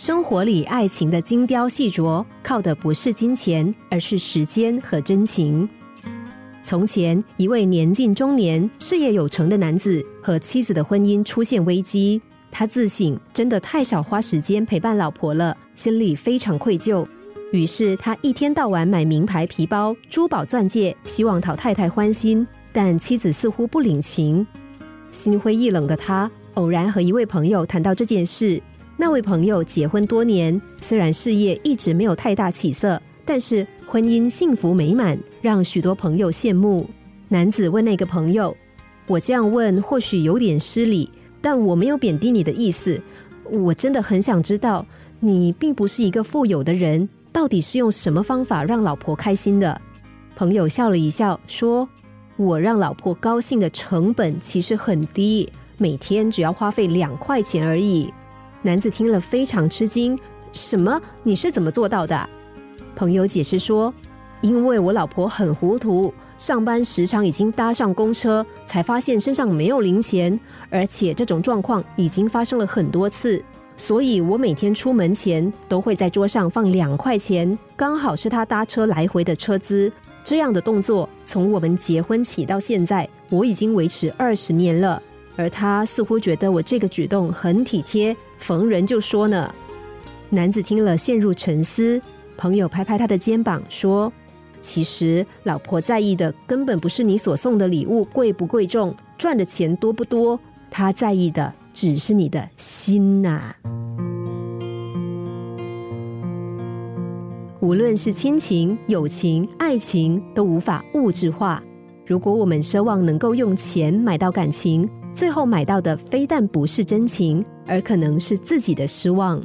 生活里爱情的精雕细琢，靠的不是金钱，而是时间和真情。从前，一位年近中年、事业有成的男子和妻子的婚姻出现危机，他自省真的太少花时间陪伴老婆了，心里非常愧疚。于是，他一天到晚买名牌皮包、珠宝钻戒，希望讨太太欢心。但妻子似乎不领情，心灰意冷的他偶然和一位朋友谈到这件事。那位朋友结婚多年，虽然事业一直没有太大起色，但是婚姻幸福美满，让许多朋友羡慕。男子问那个朋友：“我这样问或许有点失礼，但我没有贬低你的意思。我真的很想知道，你并不是一个富有的人，到底是用什么方法让老婆开心的？”朋友笑了一笑，说。我让老婆高兴的成本其实很低，每天只要花费两块钱而已。男子听了非常吃惊：“什么？你是怎么做到的？”朋友解释说：“因为我老婆很糊涂，上班时常已经搭上公车，才发现身上没有零钱，而且这种状况已经发生了很多次，所以我每天出门前都会在桌上放两块钱，刚好是他搭车来回的车资。”这样的动作，从我们结婚起到现在，我已经维持二十年了。而他似乎觉得我这个举动很体贴，逢人就说呢。男子听了陷入沉思，朋友拍拍他的肩膀说：“其实老婆在意的根本不是你所送的礼物贵不贵重，赚的钱多不多，她在意的只是你的心呐。”无论是亲情、友情、爱情，都无法物质化。如果我们奢望能够用钱买到感情，最后买到的非但不是真情，而可能是自己的失望。